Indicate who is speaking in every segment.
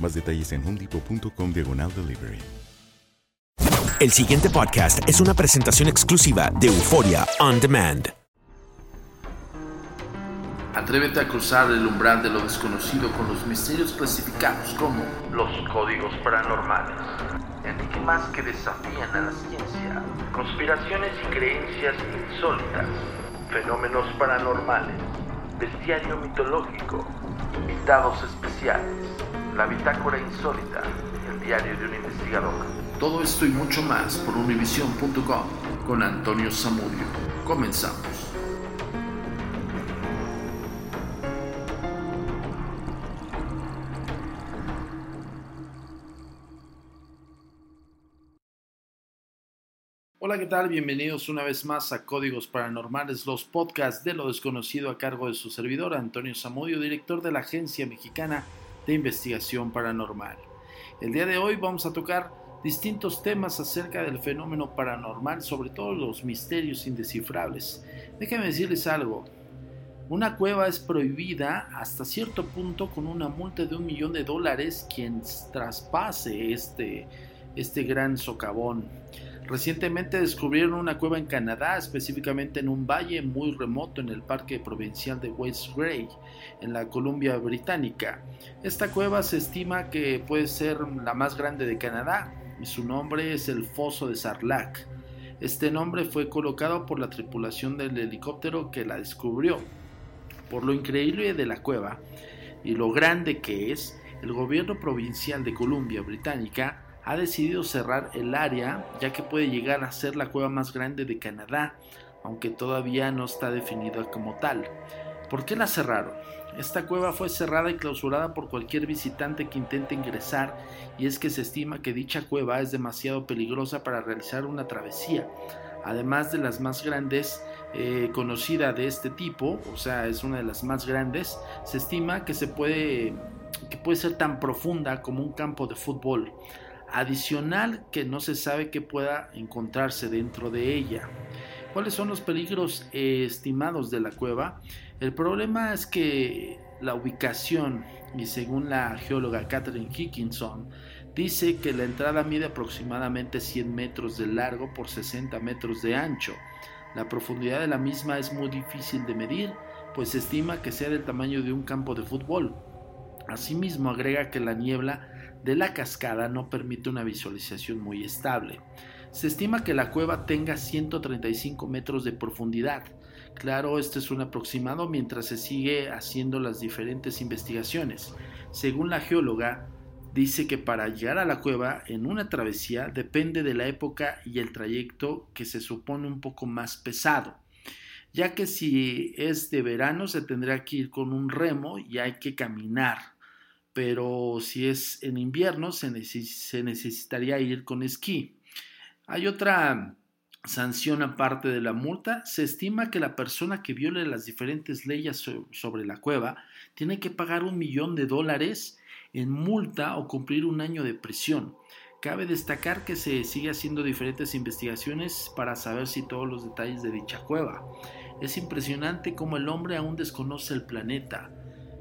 Speaker 1: Más detalles en homedepot.com diagonal delivery.
Speaker 2: El siguiente podcast es una presentación exclusiva de Euforia On Demand.
Speaker 3: Atrévete a cruzar el umbral de lo desconocido con los misterios clasificados como los códigos paranormales, enigmas que desafían a la ciencia, conspiraciones y creencias insólitas, fenómenos paranormales, bestiario mitológico, invitados especiales, la bitácora insólita, el diario de un investigador. Todo esto y mucho más por univision.com con Antonio Zamudio. Comenzamos. Hola, ¿qué tal? Bienvenidos una vez más a Códigos Paranormales, los podcasts de lo desconocido a cargo de su servidor Antonio Zamudio, director de la Agencia Mexicana de Investigación Paranormal. El día de hoy vamos a tocar distintos temas acerca del fenómeno paranormal, sobre todo los misterios indescifrables. Déjenme decirles algo. Una cueva es prohibida hasta cierto punto con una multa de un millón de dólares quien traspase este, este gran socavón. Recientemente descubrieron una cueva en Canadá, específicamente en un valle muy remoto en el parque provincial de West Grey, en la Columbia Británica. Esta cueva se estima que puede ser la más grande de Canadá y su nombre es el Foso de Sarlac. Este nombre fue colocado por la tripulación del helicóptero que la descubrió. Por lo increíble de la cueva y lo grande que es, el gobierno provincial de Columbia Británica ha decidido cerrar el área ya que puede llegar a ser la cueva más grande de Canadá, aunque todavía no está definida como tal. ¿Por qué la cerraron? Esta cueva fue cerrada y clausurada por cualquier visitante que intente ingresar y es que se estima que dicha cueva es demasiado peligrosa para realizar una travesía. Además de las más grandes eh, conocida de este tipo, o sea, es una de las más grandes, se estima que se puede que puede ser tan profunda como un campo de fútbol adicional que no se sabe que pueda encontrarse dentro de ella. ¿Cuáles son los peligros estimados de la cueva? El problema es que la ubicación, y según la geóloga Catherine Hickinson, dice que la entrada mide aproximadamente 100 metros de largo por 60 metros de ancho. La profundidad de la misma es muy difícil de medir, pues se estima que sea del tamaño de un campo de fútbol. Asimismo, agrega que la niebla de la cascada no permite una visualización muy estable. Se estima que la cueva tenga 135 metros de profundidad. Claro, este es un aproximado mientras se sigue haciendo las diferentes investigaciones. Según la geóloga, dice que para llegar a la cueva en una travesía depende de la época y el trayecto que se supone un poco más pesado, ya que si es de verano se tendrá que ir con un remo y hay que caminar pero si es en invierno se, necesitaría ir con esquí. Hay otra sanción aparte de la multa. Se estima que la persona que viole las diferentes leyes sobre la cueva tiene que pagar un millón de dólares en multa o cumplir un año de prisión. Cabe destacar que se sigue haciendo diferentes investigaciones para saber si todos los detalles de dicha cueva. Es impresionante cómo el hombre aún desconoce el planeta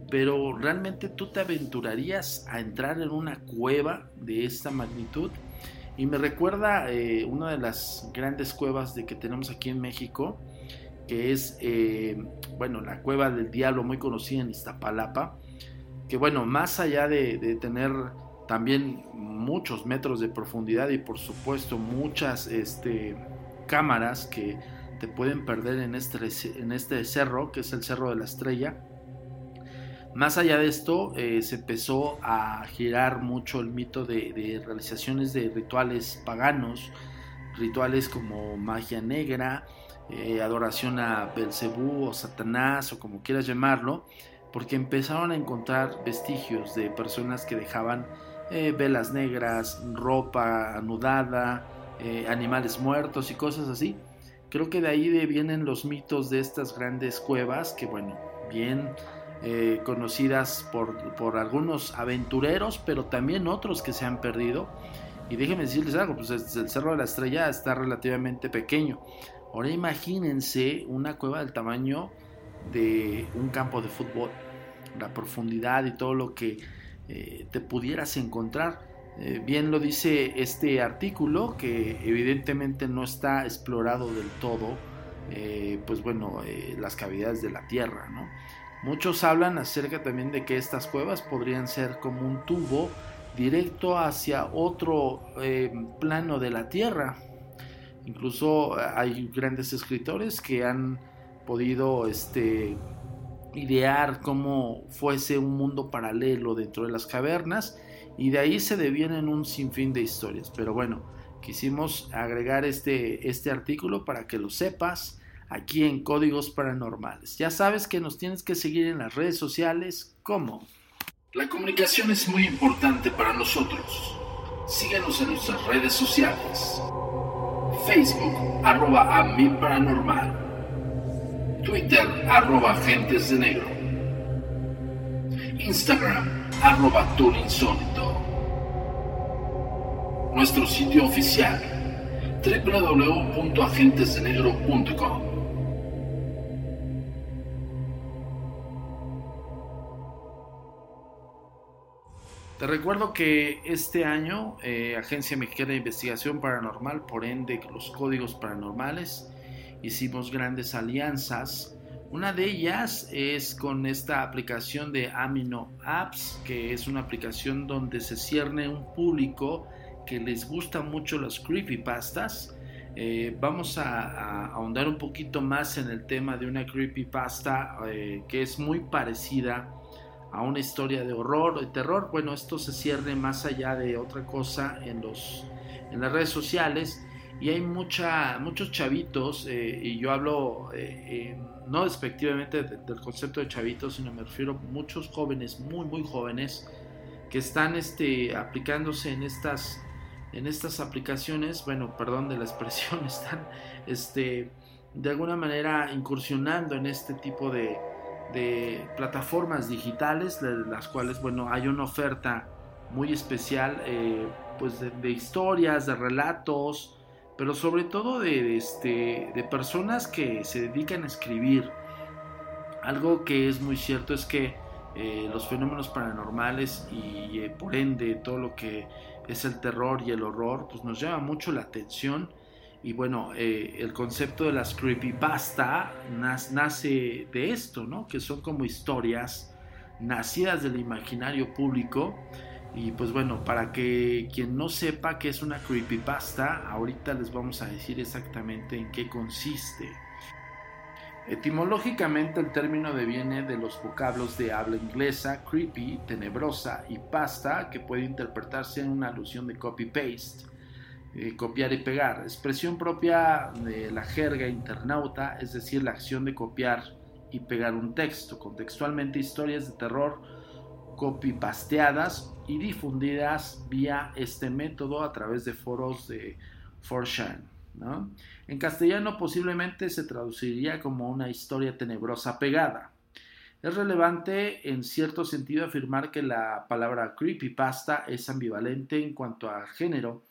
Speaker 3: pero realmente tú te aventurarías a entrar en una cueva de esta magnitud. Y me recuerda eh, una de las grandes cuevas de que tenemos aquí en México, que es, eh, bueno, la cueva del diablo, muy conocida en Iztapalapa, que bueno, más allá de, tener también muchos metros de profundidad y por supuesto muchas este, cámaras que te pueden perder en este, en este cerro, que es el Cerro de la Estrella, más allá de esto, eh, se empezó a girar mucho el mito de, realizaciones de rituales paganos, rituales como magia negra, eh, adoración a Belcebú o Satanás o como quieras llamarlo, porque empezaron a encontrar vestigios de personas que dejaban eh, velas negras, ropa anudada, animales muertos y cosas así. Creo que de ahí vienen los mitos de estas grandes cuevas que, bueno, bien eh, conocidas por, algunos aventureros, pero también otros que se han perdido. Y déjenme decirles algo, pues el Cerro de la Estrella está relativamente pequeño. Ahora imagínense una cueva del tamaño de un campo de fútbol, la profundidad y todo lo que eh, te pudieras encontrar. Eh, bien lo dice este artículo, que evidentemente no está explorado del todo, pues bueno, las cavidades de la Tierra, ¿no? Muchos hablan acerca también de que estas cuevas podrían ser como un tubo directo hacia otro eh, plano de la Tierra. Incluso eh, hay grandes escritores que han podido este, idear cómo fuese un mundo paralelo dentro de las cavernas y de ahí se devienen un sinfín de historias. Pero bueno, quisimos agregar este, este artículo para que lo sepas aquí en Códigos Paranormales. Ya sabes que nos tienes que seguir en las redes sociales como...
Speaker 4: La comunicación es muy importante para nosotros. Síguenos en nuestras redes sociales. Facebook, arroba a paranormal. Twitter, arroba agentes de negro. Instagram, arroba insólito. Nuestro sitio oficial, www.agentesdenegro.com.
Speaker 3: Te recuerdo que este año eh, Agencia Mexicana de Investigación Paranormal, por ende los códigos paranormales, hicimos grandes alianzas. Una de ellas es con esta aplicación de Amino Apps, que es una aplicación donde se cierne un público que les gusta mucho las creepypastas. Eh, vamos a, ahondar un poquito más en el tema de una creepypasta eh, que es muy parecida a una historia de horror o de terror, bueno, esto se cierne más allá de otra cosa en, los, en las redes sociales. Y hay mucha, muchos chavitos, eh, y yo hablo eh, no despectivamente del concepto de chavitos, sino me refiero a muchos jóvenes, muy, muy jóvenes, que están este, aplicándose en estas, en estas aplicaciones, bueno, perdón de la expresión, están este, de alguna manera incursionando en este tipo de, de plataformas digitales, de las cuales, bueno, hay una oferta muy especial, eh, pues de, historias, de relatos, pero sobre todo de, este, de personas que se dedican a escribir. Algo que es muy cierto es que eh, los fenómenos paranormales y eh, por ende todo lo que es el terror y el horror, pues nos llama mucho la atención y bueno, eh, el concepto de las creepypasta nace de esto, ¿no? Que son como historias nacidas del imaginario público. Y pues bueno, para que quien no sepa qué es una creepypasta, ahorita les vamos a decir exactamente en qué consiste. Etimológicamente el término deviene de los vocablos de habla inglesa creepy, tenebrosa y pasta, que puede interpretarse en una alusión de copy-paste eh, copiar y pegar, expresión propia de la jerga internauta, es decir, la acción de copiar y pegar un texto, contextualmente historias de terror copypasteadas y difundidas vía este método a través de foros de 4 En castellano posiblemente se traduciría como una historia tenebrosa pegada. Es relevante en cierto sentido afirmar que la palabra creepypasta es ambivalente en cuanto a género.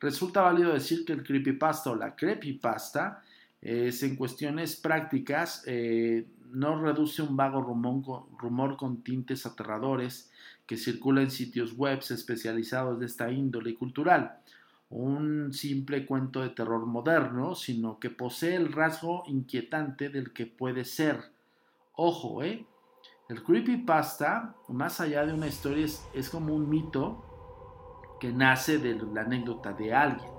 Speaker 3: Resulta válido decir que el creepypasta o la creepypasta es en cuestiones prácticas eh, no reduce un vago rumor con tintes aterradores que circula en sitios web especializados de esta índole cultural, un simple cuento de terror moderno, sino que posee el rasgo inquietante del que puede ser. Ojo, ¿eh? El creepypasta, más allá de una historia, es, es como un mito que nace de la anécdota de alguien.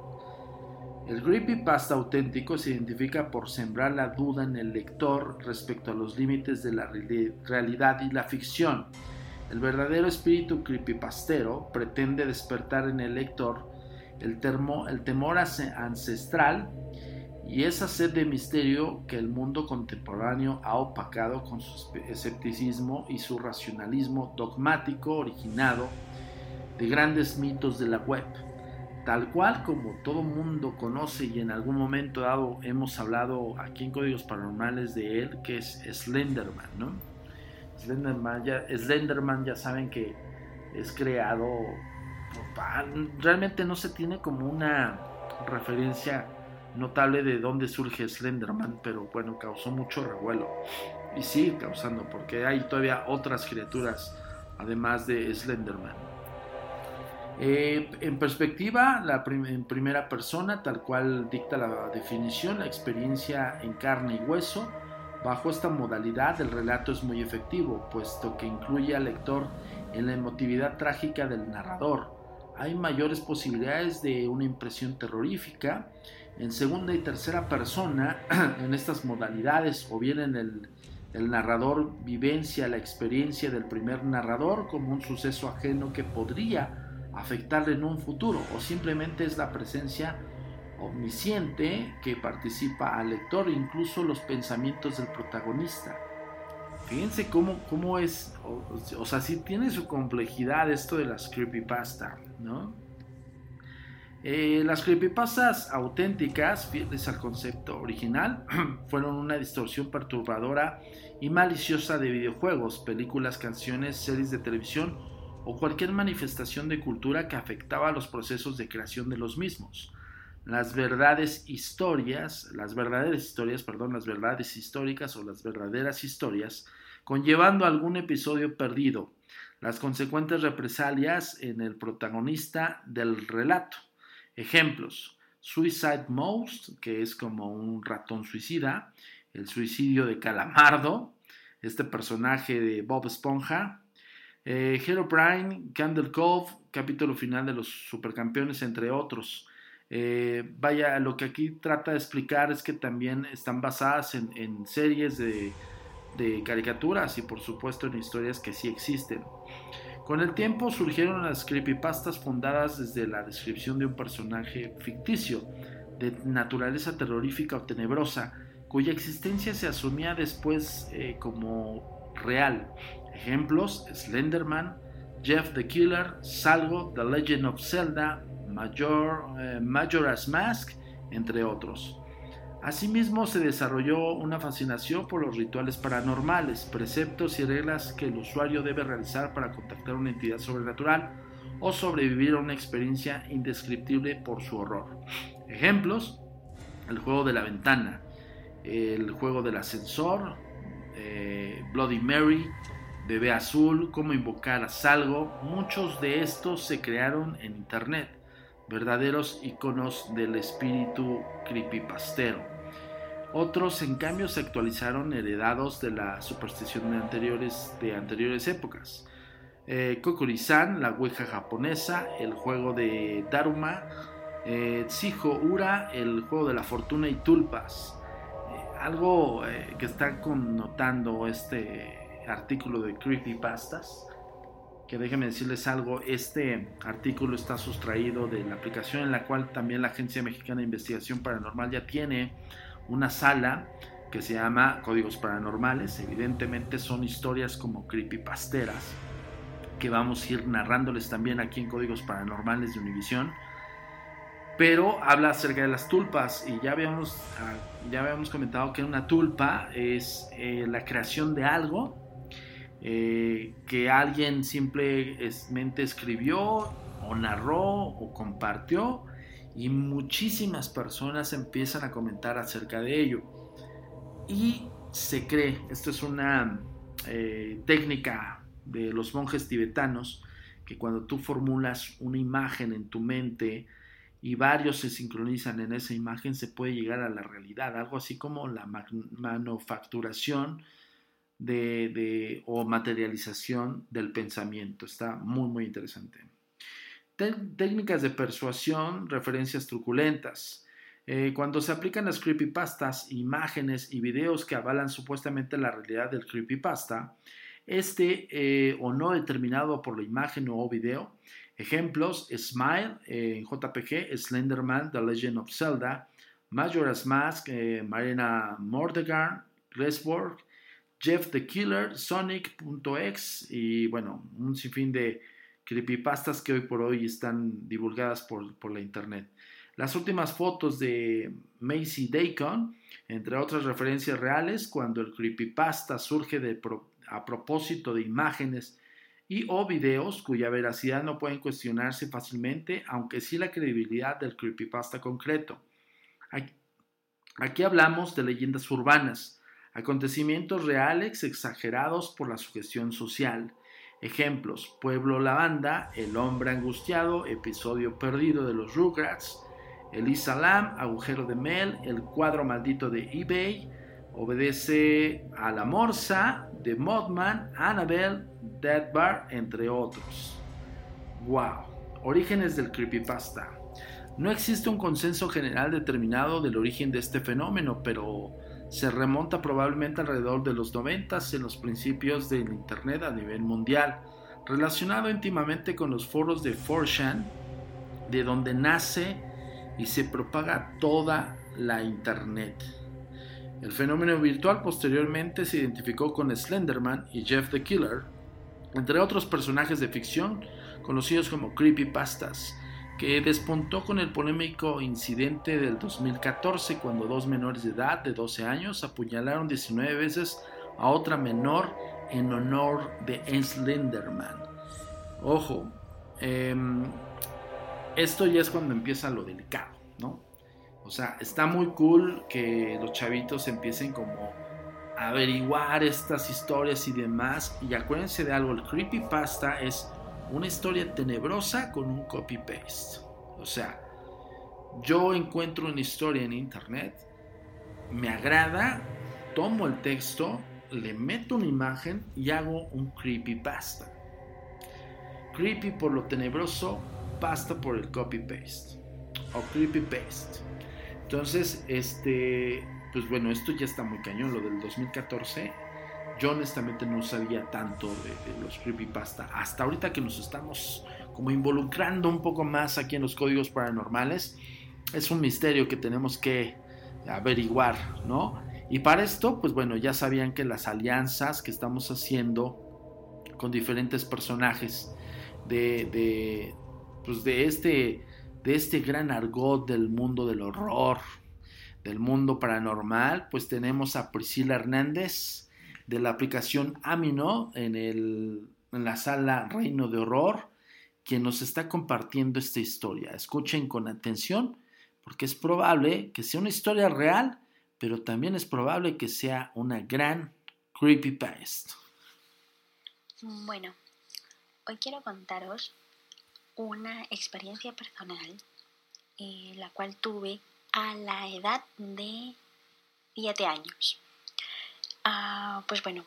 Speaker 3: El creepypasta auténtico se identifica por sembrar la duda en el lector respecto a los límites de la realidad y la ficción. El verdadero espíritu creepypastero pretende despertar en el lector el, temor ancestral y esa sed de misterio que el mundo contemporáneo ha opacado con su escepticismo y su racionalismo dogmático originado de grandes mitos de la web tal cual como todo mundo conoce y en algún momento dado hemos hablado aquí en Códigos Paranormales de él, que es Slenderman, ¿no? Slenderman ya, Slenderman ya saben que es creado, realmente no se tiene como una referencia notable de dónde surge Slenderman, pero bueno, causó mucho revuelo y sigue causando porque hay todavía otras criaturas además de Slenderman. Eh, en perspectiva, en primera persona, tal cual dicta la definición, la experiencia en carne y hueso, bajo esta modalidad el relato es muy efectivo, puesto que incluye al lector en la emotividad trágica del narrador. Hay mayores posibilidades de una impresión terrorífica. En segunda y tercera persona, en estas modalidades, o bien en el narrador vivencia la experiencia del primer narrador como un suceso ajeno que podría afectarle en un futuro o simplemente es la presencia omnisciente que participa al lector, incluso los pensamientos del protagonista. Fíjense cómo, cómo es, o, sea, si tiene su complejidad esto de las creepypasta, ¿no? Eh, las creepypastas auténticas, fieles al concepto original, fueron una distorsión perturbadora y maliciosa de videojuegos, películas, canciones, series de televisión o cualquier manifestación de cultura que afectaba los procesos de creación de los mismos. Las verdades historias, las verdaderas historias, perdón, las verdades históricas o las verdaderas historias, conllevando algún episodio perdido, las consecuentes represalias en el protagonista del relato. Ejemplos: Suicide Most, que es como un ratón suicida, el suicidio de Calamardo, este personaje de Bob Esponja, eh, Hero Prime, Candle Cove, capítulo final de los supercampeones, entre otros. Eh, vaya, lo que aquí trata de explicar es que también están basadas en, series de, caricaturas y por supuesto en historias que sí existen. Con el tiempo surgieron las creepypastas fundadas desde la descripción de un personaje ficticio, de naturaleza terrorífica o tenebrosa, cuya existencia se asumía después eh, como real. Ejemplos: Slenderman, Jeff the Killer, Salvo, The Legend of Zelda, Major, eh, Majora's Mask, entre otros. Asimismo, se desarrolló una fascinación por los rituales paranormales, preceptos y reglas que el usuario debe realizar para contactar una entidad sobrenatural o sobrevivir a una experiencia indescriptible por su horror. Ejemplos: el juego de la ventana, el juego del ascensor, eh, Bloody Mary, Bebé Azul, Cómo invocar a Salgo, muchos de estos se crearon en Internet, verdaderos iconos del espíritu creepypastero. Otros, en cambio, se actualizaron heredados de la superstición de anteriores, de anteriores épocas. Eh, Kokuri-san, la Ouija japonesa, el juego de Daruma, eh, Ura, el juego de la fortuna y tulpas. Eh, algo eh, que está connotando este artículo de Creepypastas, que déjenme decirles algo, este artículo está sustraído de la aplicación en la cual también la Agencia Mexicana de Investigación Paranormal ya tiene una sala que se llama Códigos Paranormales, evidentemente son historias como creepypasteras, que vamos a ir narrándoles también aquí en Códigos Paranormales de Univisión. Pero habla acerca de las tulpas y ya habíamos, ah, ya habíamos comentado que una tulpa es eh, la creación de algo eh, que alguien simplemente escribió o narró o compartió y muchísimas personas empiezan a comentar acerca de ello. Y se cree, esto es una eh, técnica de los monjes tibetanos, que cuando tú formulas una imagen en tu mente y varios se sincronizan en esa imagen, se puede llegar a la realidad, algo así como la manufacturación de, o materialización del pensamiento. Está muy, muy interesante. técnicas de persuasión, referencias truculentas. Eh, cuando se aplican las creepypastas, imágenes y videos que avalan supuestamente la realidad del creepypasta, este eh, o no determinado por la imagen o video. Ejemplos, Smile en JPG, Slenderman, The Legend of Zelda, Majora's Mask, eh, Marina Mordegar, Gresborg, Jeff the Killer, Sonic.exe y bueno, un sinfín de creepypastas que hoy por hoy están divulgadas por, por la internet. Las últimas fotos de Macy Dacon, entre otras referencias reales, cuando el creepypasta surge a propósito de imágenes y o videos cuya veracidad no pueden cuestionarse fácilmente, aunque sí la credibilidad del creepypasta concreto. Aquí hablamos de leyendas urbanas, acontecimientos reales exagerados por la sugestión social. Ejemplos: Pueblo Lavanda, El hombre angustiado, Episodio perdido de los Rugrats, Elisa Lam, Agujero de Mel, El cuadro maldito de eBay, Obedece a la Morsa, The Mothman, Annabelle, Dead Bar, entre otros. ¡Wow! Orígenes del creepypasta. No existe un consenso general determinado del origen de este fenómeno, pero se remonta probablemente alrededor de los 90 en los principios del Internet a nivel mundial, relacionado íntimamente con los foros de 4chan, de donde nace y se propaga toda la Internet. El fenómeno virtual posteriormente se identificó con Slenderman y Jeff the Killer, entre otros personajes de ficción conocidos como creepypastas, que despuntó con el polémico incidente del 2014 cuando dos menores de edad de 12 años apuñalaron 19 veces a otra menor en honor de Slenderman. Ojo, eh, esto ya es cuando empieza lo delicado, ¿no? O sea, está muy cool que los chavitos empiecen como a averiguar estas historias y demás. Y acuérdense de algo, el creepypasta es una historia tenebrosa con un copy-paste. O sea, yo encuentro una historia en internet, me agrada, tomo el texto, le meto una imagen y hago un creepypasta. Creepy por lo tenebroso, pasta por el copy paste o creepy paste. Entonces, este, pues bueno, esto ya está muy cañón, lo del 2014. Yo honestamente no sabía tanto de, los creepypasta hasta ahorita que nos estamos como involucrando un poco más aquí en los códigos paranormales. Es un misterio que tenemos que averiguar, ¿no? Y para esto, pues bueno, ya sabían que las alianzas que estamos haciendo con diferentes personajes de, pues de este, de este gran argot del mundo del horror, del mundo paranormal, pues tenemos a Priscila Hernández de la aplicación Amino en, el, en la sala Reino de Horror, quien nos está compartiendo esta historia. Escuchen con atención, porque es probable que sea una historia real, pero también es probable que sea una gran creepypasta.
Speaker 5: Bueno, hoy quiero contaros una experiencia personal, eh, la cual tuve a la edad de 7 años. Ah, pues bueno,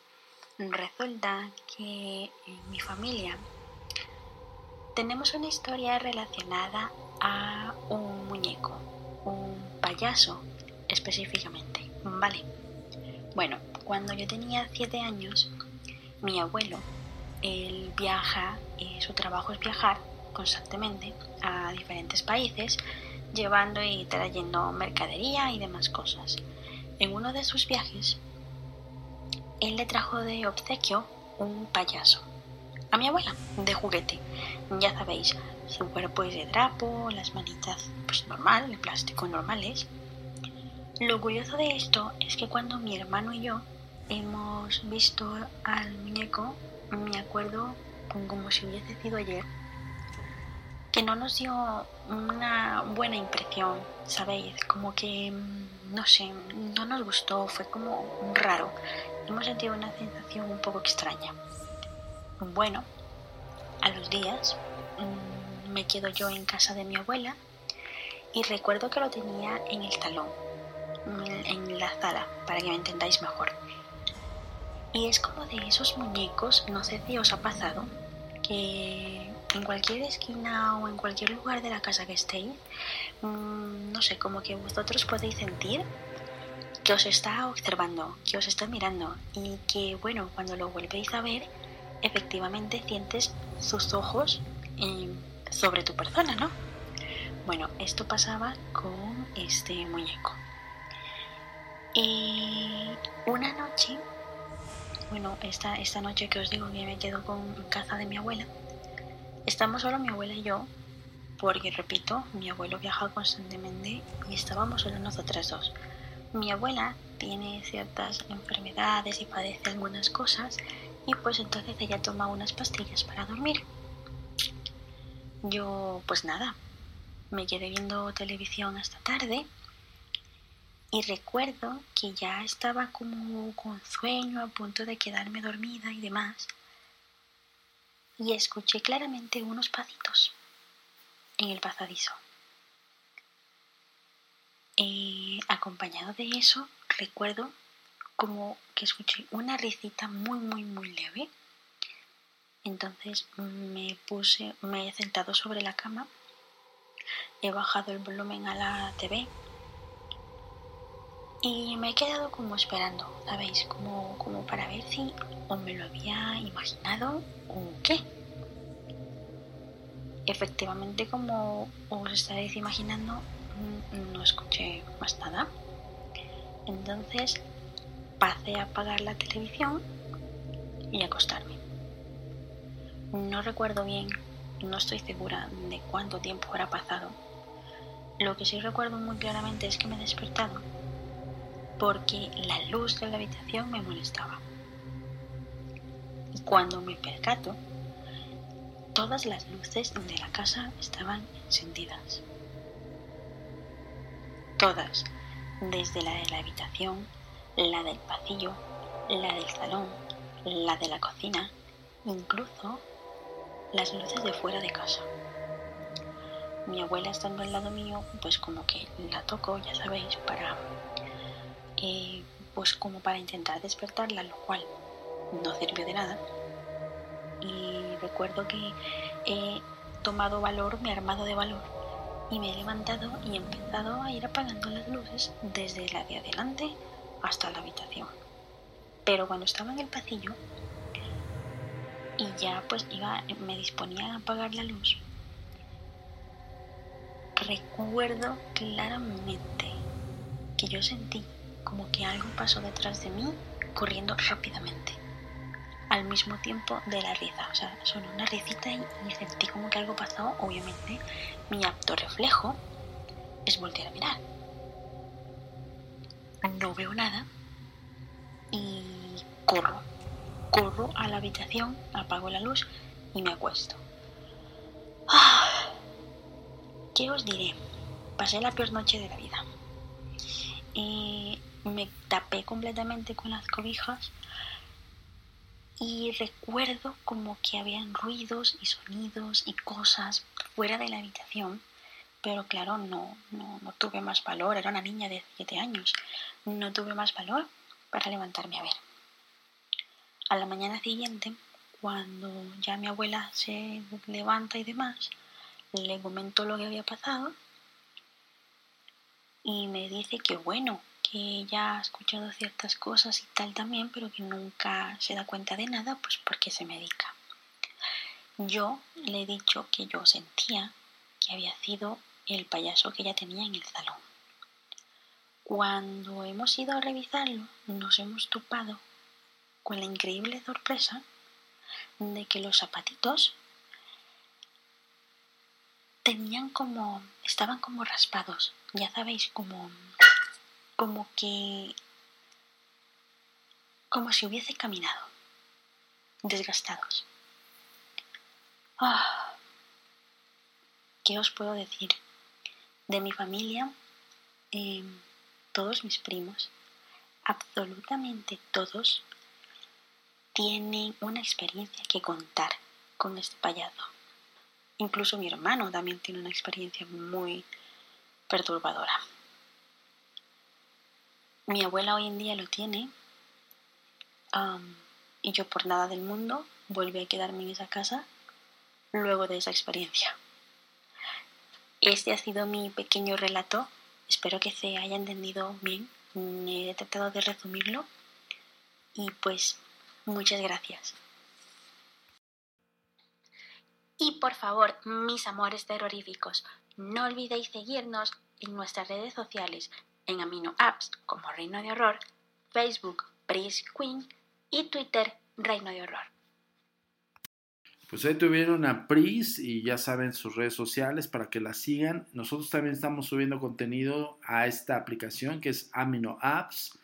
Speaker 5: resulta que en mi familia tenemos una historia relacionada a un muñeco, un payaso específicamente, ¿vale? Bueno, cuando yo tenía 7 años, mi abuelo, él viaja, y su trabajo es viajar, constantemente a diferentes países, llevando y trayendo mercadería y demás cosas. En uno de sus viajes, él le trajo de obsequio un payaso.
Speaker 6: a mi abuela de juguete. Ya sabéis, su cuerpo es de trapo, las manitas pues normal, de plástico normales. Lo curioso de esto es que cuando mi hermano y yo hemos visto al muñeco, me acuerdo como si hubiese sido ayer, que no nos dio una buena impresión, ¿sabéis? Como que, mm, no sé, no nos gustó, fue como raro. Hemos sentido una sensación un poco extraña. Bueno, a los días mm, me quedo yo en casa de mi abuela y recuerdo que lo tenía en el salón, en la sala, para que me entendáis mejor. Y es como de esos muñecos, no sé si os ha pasado, que en cualquier esquina o en cualquier lugar de la casa que estéis, mm, no sé, como que vosotros podéis sentir que os está observando, que os está mirando y que, bueno, cuando lo volvéis a ver, efectivamente sientes sus ojos eh, sobre tu persona, ¿no? Bueno, esto pasaba con este muñeco. Y una noche bueno, esta, esta noche que os digo que me quedo con casa de mi abuela, estamos solo mi abuela y yo, porque repito, mi abuelo viaja constantemente y estábamos solo nosotras dos. Mi abuela tiene ciertas enfermedades y padece algunas cosas y pues entonces ella toma unas pastillas para dormir. Yo pues nada, me quedé viendo televisión hasta tarde y recuerdo que ya estaba como con sueño, a punto de quedarme dormida y demás. Y escuché claramente unos pasitos en el pasadizo. Eh, acompañado de eso, recuerdo como que escuché una risita muy, muy, muy leve. Entonces me puse, me he sentado sobre la cama, he bajado el volumen a la TV y me he quedado como esperando, ¿sabéis? Como, como para ver si o me lo había imaginado o qué. Efectivamente, como os estaréis imaginando, no escuché más nada. Entonces pasé a apagar la televisión y acostarme. No recuerdo bien, no estoy segura de cuánto tiempo habrá pasado. Lo que sí recuerdo muy claramente es que me he despertado porque la luz de la habitación me molestaba. Y cuando me percato, todas las luces de la casa estaban encendidas. Todas, desde la de la habitación, la del pasillo, la del salón, la de la cocina, incluso las luces de fuera de casa. Mi abuela estando al lado mío, pues como que la toco, ya sabéis, para eh, pues como para intentar despertarla, lo cual no sirvió de nada. Y recuerdo que he tomado valor, me he armado de valor y me he levantado y he empezado a ir apagando las luces desde la de adelante hasta la habitación. Pero cuando estaba en el pasillo y ya pues iba, me disponía a apagar la luz, recuerdo claramente que yo sentí como que algo pasó detrás de mí corriendo rápidamente. Al mismo tiempo de la risa, o sea, sonó una risita y, sentí como que algo pasó. Obviamente, mi apto reflejo es voltear a mirar. No veo nada y corro. Corro a la habitación, apago la luz y me acuesto. Ah, ¿Qué os diré? Pasé la peor noche de la vida. Y me tapé completamente con las cobijas y recuerdo como que habían ruidos y sonidos y cosas fuera de la habitación, pero claro, no, no, no tuve más valor, era una niña de 7 años, no tuve más valor para levantarme a ver. A la mañana siguiente, cuando ya mi abuela se levanta y demás, le comento lo que había pasado y me dice que bueno, que ella ha escuchado ciertas cosas y tal también, pero que nunca se da cuenta de nada, pues porque se medica. Yo le he dicho que yo sentía que había sido el payaso que ella tenía en el salón. Cuando hemos ido a revisarlo, nos hemos topado con la increíble sorpresa
Speaker 5: de que los zapatitos tenían como, estaban como raspados, ya sabéis, como, como que, como si hubiese caminado, desgastados. Ah, ¿Qué os puedo decir? De mi familia, em, todos mis primos, absolutamente todos, tienen una experiencia que contar con este payaso. Incluso mi hermano también tiene una experiencia muy perturbadora. Mi abuela hoy en día lo tiene y yo por nada del mundo vuelvo a quedarme en esa casa luego de esa experiencia. Este ha sido mi pequeño relato. Espero que se haya entendido bien. He tratado de resumirlo. Y pues muchas gracias. Y por favor, mis amores terroríficos, no olvidéis seguirnos en nuestras redes sociales, en Amino Apps como Reino de Horror, Facebook Pris Queen y Twitter Reino de Horror.
Speaker 3: Pues ahí tuvieron a Pris y ya saben sus redes sociales para que la sigan. Nosotros también estamos subiendo contenido a esta aplicación que es Amino Apps,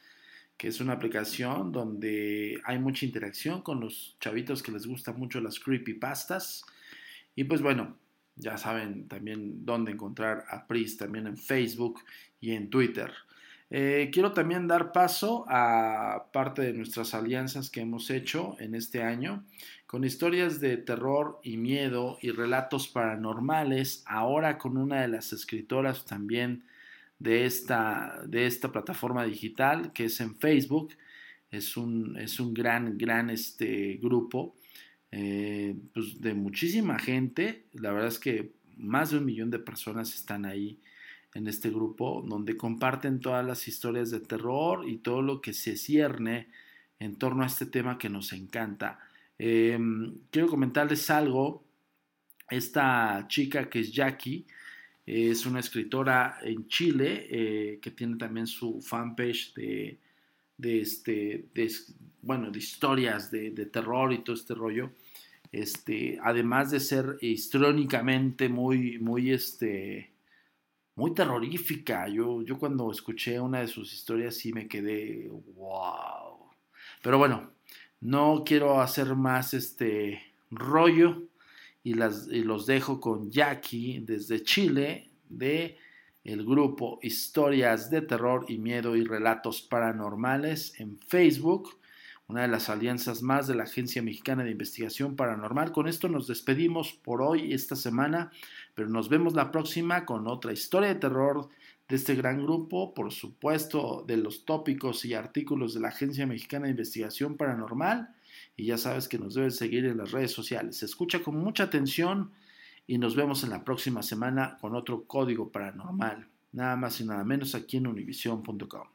Speaker 3: que es una aplicación donde hay mucha interacción con los chavitos que les gustan mucho las creepypastas. Y pues bueno, ya saben también dónde encontrar a Pris también en Facebook y en Twitter. Eh, quiero también dar paso a parte de nuestras alianzas que hemos hecho en este año con historias de terror y miedo y relatos paranormales, ahora con una de las escritoras también de esta, de esta plataforma digital que es en Facebook. Es un, es un gran, gran este, grupo eh, pues de muchísima gente. La verdad es que más de un millón de personas están ahí en este grupo, donde comparten todas las historias de terror y todo lo que se cierne en torno a este tema que nos encanta. Em, quiero comentarles algo. Esta chica que es Jackie es una escritora en Chile eh, que tiene también su fanpage de, este, bueno, de historias de, terror y todo este rollo. Este, además de ser histrónicamente muy, muy, este, muy terrorífica. Yo, yo cuando escuché una de sus historias sí me quedé, wow. Pero bueno, no quiero hacer más este rollo y, las, y los dejo con Jackie desde Chile de el grupo Historias de Terror y Miedo y Relatos Paranormales en Facebook, una de las alianzas más de la Agencia Mexicana de Investigación Paranormal. Con esto nos despedimos por hoy, esta semana, pero nos vemos la próxima con otra historia de terror de este gran grupo, por supuesto, de los tópicos y artículos de la Agencia Mexicana de Investigación Paranormal. Y ya sabes que nos debes seguir en las redes sociales. Escucha con mucha atención y nos vemos en la próxima semana con otro código paranormal. Nada más y nada menos aquí en univision.com.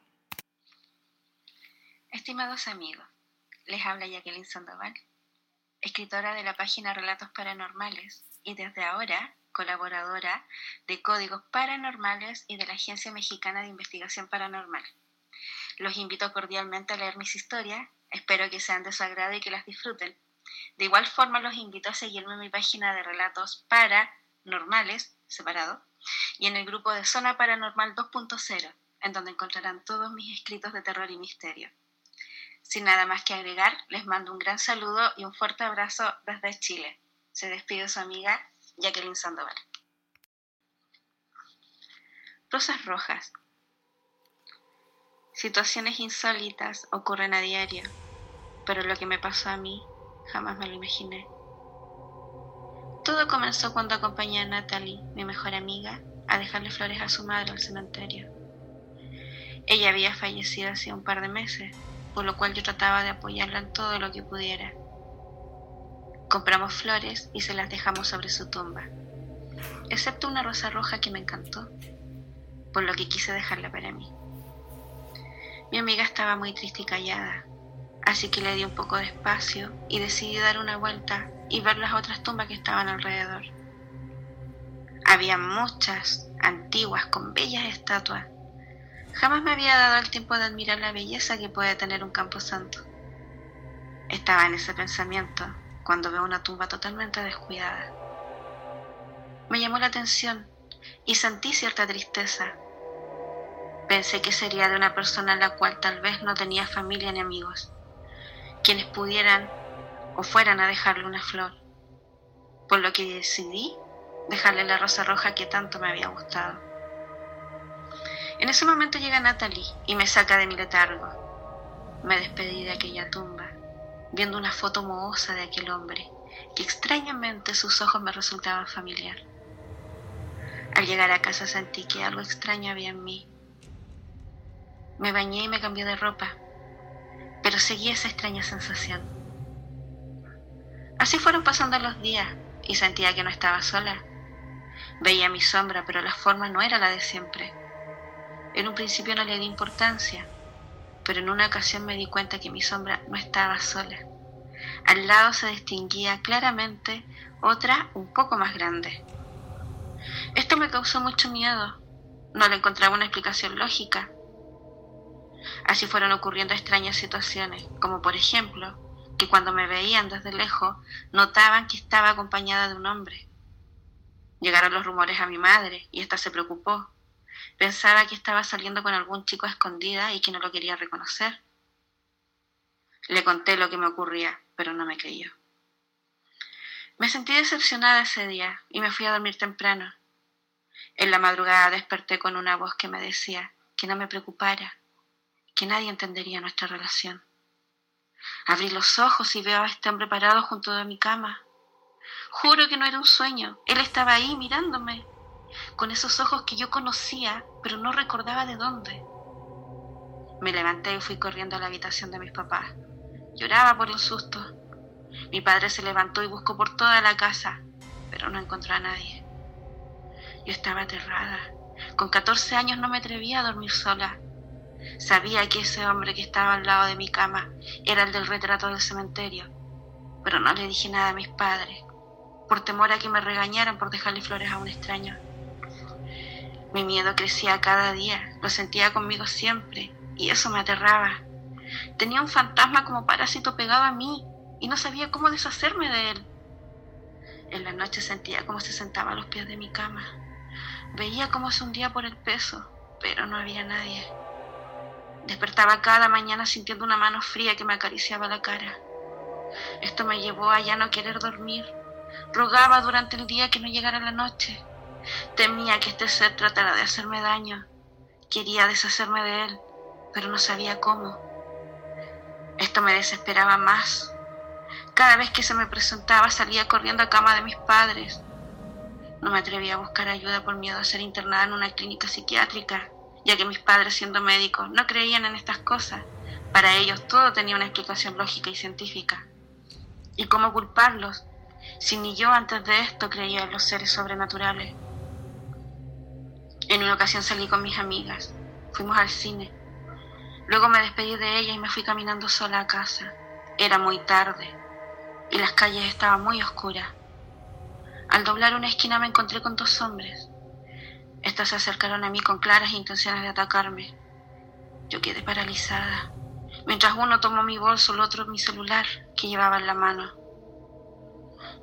Speaker 5: Estimados amigos, les habla Jacqueline Sandoval, escritora de la página Relatos Paranormales y desde ahora colaboradora de Códigos Paranormales y de la Agencia Mexicana de Investigación Paranormal. Los invito cordialmente a leer mis historias, espero que sean de su agrado y que las disfruten. De igual forma los invito a seguirme en mi página de relatos paranormales, separado, y en el grupo de Zona Paranormal 2.0, en donde encontrarán todos mis escritos de terror y misterio. Sin nada más que agregar, les mando un gran saludo y un fuerte abrazo desde Chile. Se despide su amiga Jacqueline Sandoval. Rosas rojas. Situaciones insólitas ocurren a diario, pero lo que me pasó a mí jamás me lo imaginé. Todo comenzó cuando acompañé a Natalie, mi mejor amiga, a dejarle flores a su madre al cementerio. Ella había fallecido hace un par de meses, por lo cual yo trataba de apoyarla en todo lo que pudiera. Compramos flores y se las dejamos sobre su tumba, excepto una rosa roja que me encantó, por lo que quise dejarla para mí. Mi amiga estaba muy triste y callada, así que le di un poco de espacio y decidí dar una vuelta y ver las otras tumbas que estaban alrededor. Había muchas, antiguas, con bellas estatuas. Jamás me había dado el tiempo de admirar la belleza que puede tener un campo santo. Estaba en ese pensamiento cuando veo una tumba totalmente descuidada. Me llamó la atención y sentí cierta tristeza. Pensé que sería de una persona la cual tal vez no tenía familia ni amigos, quienes pudieran o fueran a dejarle una flor, por lo que decidí dejarle la rosa roja que tanto me había gustado. En ese momento llega Natalie y me saca de mi letargo. Me despedí de aquella tumba, viendo una foto mohosa de aquel hombre, que extrañamente sus ojos me resultaban familiar. Al llegar a casa sentí que algo extraño había en mí. Me bañé y me cambié de ropa, pero seguí esa extraña sensación. Así fueron pasando los días y sentía que no estaba sola. Veía mi sombra, pero la forma no era la de siempre. En un principio no le di importancia, pero en una ocasión me di cuenta que mi sombra no estaba sola. Al lado se distinguía claramente otra un poco más grande. Esto me causó mucho miedo. No le encontraba una explicación lógica. Así fueron ocurriendo extrañas situaciones, como por ejemplo, que cuando me veían desde lejos notaban que estaba acompañada de un hombre. Llegaron los rumores a mi madre y ésta se preocupó. Pensaba que estaba saliendo con algún chico a escondida y que no lo quería reconocer. Le conté lo que me ocurría, pero no me creyó. Me sentí decepcionada ese día y me fui a dormir temprano. En la madrugada desperté con una voz que me decía que no me preocupara, que nadie entendería nuestra relación. Abrí los ojos y veo a este hombre parado junto de mi cama. Juro que no era un sueño, él estaba ahí mirándome, con esos ojos que yo conocía, pero no recordaba de dónde. Me levanté y fui corriendo a la habitación de mis papás. Lloraba por los sustos. Mi padre se levantó y buscó por toda la casa, pero no encontró a nadie. Yo estaba aterrada. Con 14 años no me atrevía a dormir sola. Sabía que ese hombre que estaba al lado de mi cama era el del retrato del cementerio, pero no le dije nada a mis padres, por temor a que me regañaran por dejarle flores a un extraño. Mi miedo crecía cada día, lo sentía conmigo siempre, y eso me aterraba. Tenía un fantasma como parásito pegado a mí, y no sabía cómo deshacerme de él. En la noche sentía como se sentaba a los pies de mi cama. Veía cómo se hundía por el peso, pero no había nadie. Despertaba cada mañana sintiendo una mano fría que me acariciaba la cara. Esto me llevó a ya no querer dormir. Rogaba durante el día que no llegara la noche. Temía que este ser tratara de hacerme daño. Quería deshacerme de él, pero no sabía cómo. Esto me desesperaba más. Cada vez que se me presentaba salía corriendo a cama de mis padres. No me atrevía a buscar ayuda por miedo a ser internada en una clínica psiquiátrica, ya que mis padres, siendo médicos, no creían en estas cosas. Para ellos todo tenía una explicación lógica y científica. ¿Y cómo culparlos si ni yo antes de esto creía en los seres sobrenaturales? En una ocasión salí con mis amigas, fuimos al cine. Luego me despedí de ella y me fui caminando sola a casa. Era muy tarde y las calles estaban muy oscuras. Al doblar una esquina me encontré con dos hombres. Estos se acercaron a mí con claras intenciones de atacarme. Yo quedé paralizada. Mientras uno tomó mi bolso, el otro mi celular que llevaba en la mano.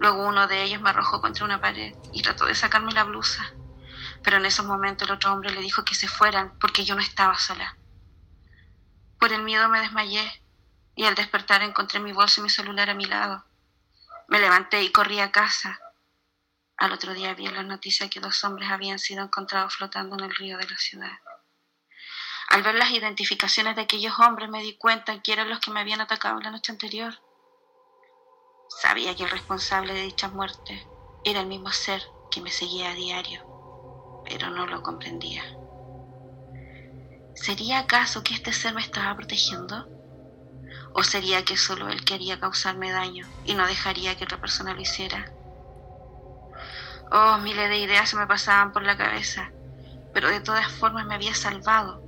Speaker 5: Luego uno de ellos me arrojó contra una pared y trató de sacarme la blusa. Pero en esos momentos el otro hombre le dijo que se fueran porque yo no estaba sola. Por el miedo me desmayé y al despertar encontré mi bolso y mi celular a mi lado. Me levanté y corrí a casa, al otro día vi la noticia que dos hombres habían sido encontrados flotando en el río de la ciudad. Al ver las identificaciones de aquellos hombres me di cuenta que eran los que me habían atacado la noche anterior. Sabía que el responsable de dicha muerte era el mismo ser que me seguía a diario, pero no lo comprendía. ¿Sería acaso que este ser me estaba protegiendo? ¿O sería que solo él quería causarme daño y no dejaría que otra persona lo hiciera? Oh, miles de ideas se me pasaban por la cabeza, pero de todas formas me había salvado,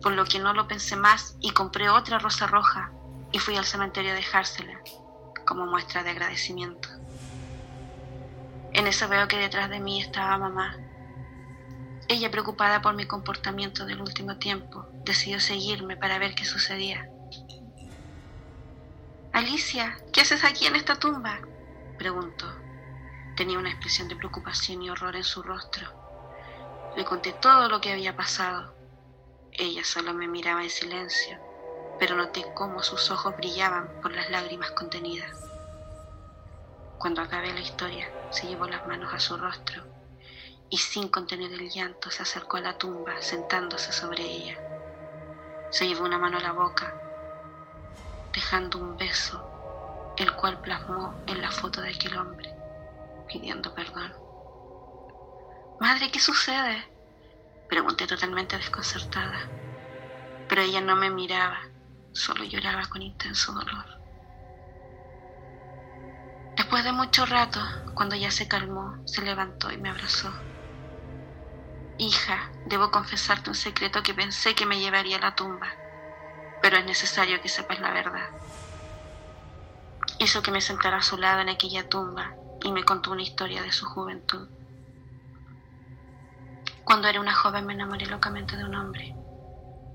Speaker 5: por lo que no lo pensé más y compré otra rosa roja y fui al cementerio a dejársela, como muestra de agradecimiento. En eso veo que detrás de mí estaba mamá. Ella, preocupada por mi comportamiento del último tiempo, decidió seguirme para ver qué sucedía. Alicia, ¿qué haces aquí en esta tumba? preguntó. Tenía una expresión de preocupación y horror en su rostro. Le conté todo lo que había pasado. Ella solo me miraba en silencio, pero noté cómo sus ojos brillaban por las lágrimas contenidas. Cuando acabé la historia, se llevó las manos a su rostro y sin contener el llanto se acercó a la tumba sentándose sobre ella. Se llevó una mano a la boca, dejando un beso, el cual plasmó en la foto de aquel hombre, pidiendo perdón. Madre, ¿qué sucede? Pregunté totalmente desconcertada, pero ella no me miraba, solo lloraba con intenso dolor. Después de mucho rato, cuando ya se calmó, se levantó y me abrazó. Hija, debo confesarte un secreto que pensé que me llevaría a la tumba, pero es necesario que sepas la verdad. Hizo que me sentara a su lado en aquella tumba y me contó una historia de su juventud. Cuando era una joven me enamoré locamente de un hombre,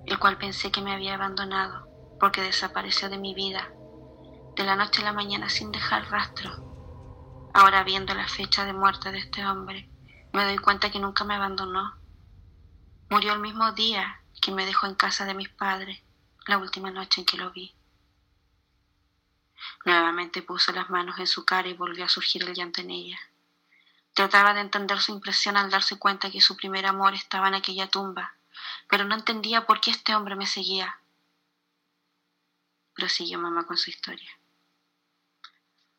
Speaker 5: el cual pensé que me había abandonado porque desapareció de mi vida de la noche a la mañana sin dejar rastro. Ahora viendo la fecha de muerte de este hombre, me doy cuenta que nunca me abandonó. Murió el mismo día que me dejó en casa de mis padres, la última noche en que lo vi. Nuevamente puso las manos en su cara y volvió a surgir el llanto en ella. Trataba de entender su impresión al darse cuenta que su primer amor estaba en aquella tumba, pero no entendía por qué este hombre me seguía. Prosiguió mamá con su historia.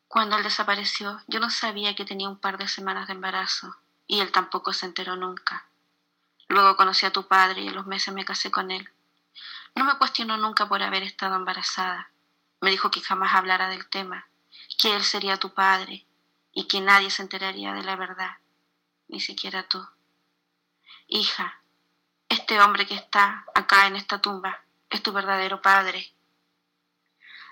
Speaker 5: Cuando él desapareció, yo no sabía que tenía un par de semanas de embarazo y él tampoco se enteró nunca. Luego conocí a tu padre y en los meses me casé con él. No me cuestionó nunca por haber estado embarazada. Me dijo que jamás hablara del tema, que él sería tu padre y que nadie se enteraría de la verdad, ni siquiera tú. Hija, este hombre que está acá en esta tumba es tu verdadero padre.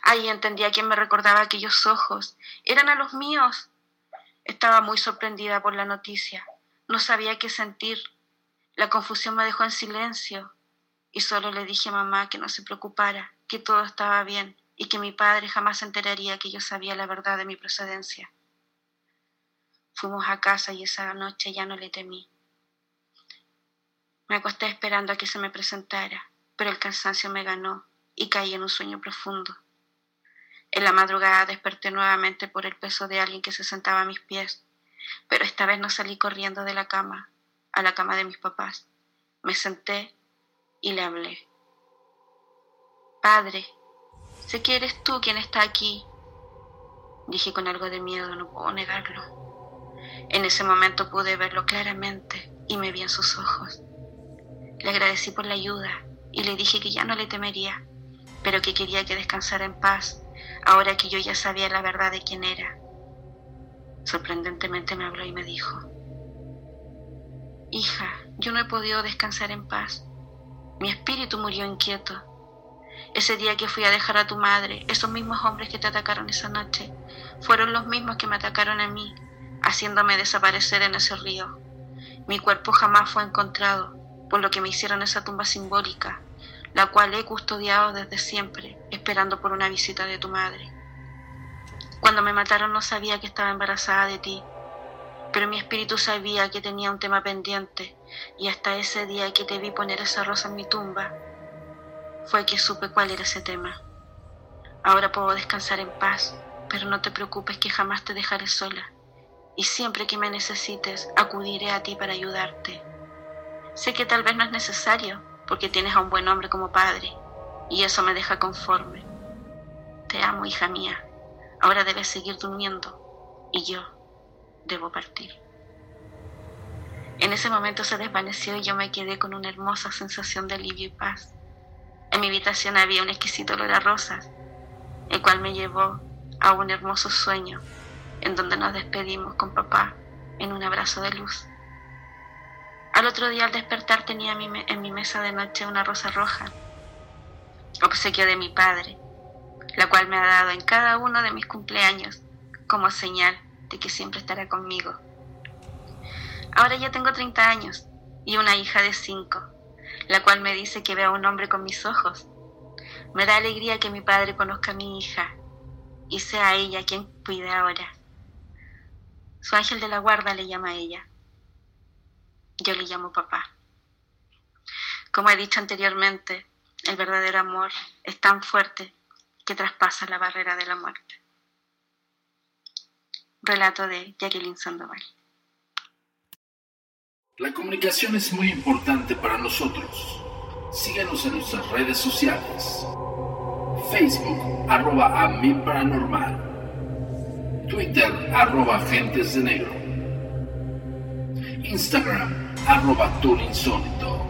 Speaker 5: Ahí entendía quién me recordaba aquellos ojos. Eran a los míos. Estaba muy sorprendida por la noticia. No sabía qué sentir. La confusión me dejó en silencio y solo le dije a mamá que no se preocupara, que todo estaba bien y que mi padre jamás se enteraría que yo sabía la verdad de mi procedencia. Fuimos a casa y esa noche ya no le temí. Me acosté esperando a que se me presentara, pero el cansancio me ganó y caí en un sueño profundo. En la madrugada desperté nuevamente por el peso de alguien que se sentaba a mis pies, pero esta vez no salí corriendo de la cama, a la cama de mis papás. Me senté y le hablé. Padre, sé que eres tú quien está aquí. Dije con algo de miedo, no puedo negarlo. En ese momento pude verlo claramente y me vi en sus ojos. Le agradecí por la ayuda y le dije que ya no le temería, pero que quería que descansara en paz ahora que yo ya sabía la verdad de quién era. Sorprendentemente me habló y me dijo, Hija, yo no he podido descansar en paz. Mi espíritu murió inquieto. Ese día que fui a dejar a tu madre, esos mismos hombres que te atacaron esa noche, fueron los mismos que me atacaron a mí, haciéndome desaparecer en ese río. Mi cuerpo jamás fue encontrado, por lo que me hicieron esa tumba simbólica, la cual he custodiado desde siempre, esperando por una visita de tu madre. Cuando me mataron no sabía que estaba embarazada de ti, pero mi espíritu sabía que tenía un tema pendiente y hasta ese día que te vi poner esa rosa en mi tumba, fue que supe cuál era ese tema. Ahora puedo descansar en paz, pero no te preocupes que jamás te dejaré sola y siempre que me necesites acudiré a ti para ayudarte. Sé que tal vez no es necesario, porque tienes a un buen hombre como padre, y eso me deja conforme. Te amo, hija mía. Ahora debes seguir durmiendo, y yo debo partir. En ese momento se desvaneció y yo me quedé con una hermosa sensación de alivio y paz. En mi habitación había un exquisito olor a rosas, el cual me llevó a un hermoso sueño, en donde nos despedimos con papá en un abrazo de luz. Al otro día al despertar tenía en mi mesa de noche una rosa roja, obsequio de mi padre, la cual me ha dado en cada uno de mis cumpleaños como señal de que siempre estará conmigo. Ahora ya tengo 30 años y una hija de 5, la cual me dice que veo a un hombre con mis ojos. Me da alegría que mi padre conozca a mi hija y sea ella quien cuide ahora. Su ángel de la guarda le llama a ella. Yo le llamo papá. Como he dicho anteriormente, el verdadero amor es tan fuerte que traspasa la barrera de la muerte. Relato de Jacqueline Sandoval.
Speaker 4: La comunicación es muy importante para nosotros. Síguenos en nuestras redes sociales. Facebook, arroba a. Twitter, arroba agentes de negro. Instagram, arroba insólito.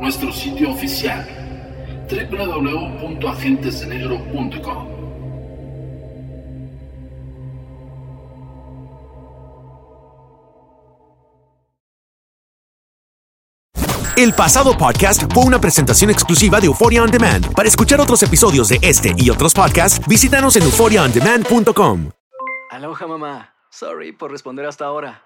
Speaker 4: Nuestro sitio oficial, www.agentesdenegro.com.
Speaker 2: El pasado podcast fue una presentación exclusiva de Euphoria On Demand. Para escuchar otros episodios de este y otros podcasts, visítanos en euphoriaondemand.com.
Speaker 7: Aloha mamá. Sorry por responder hasta ahora.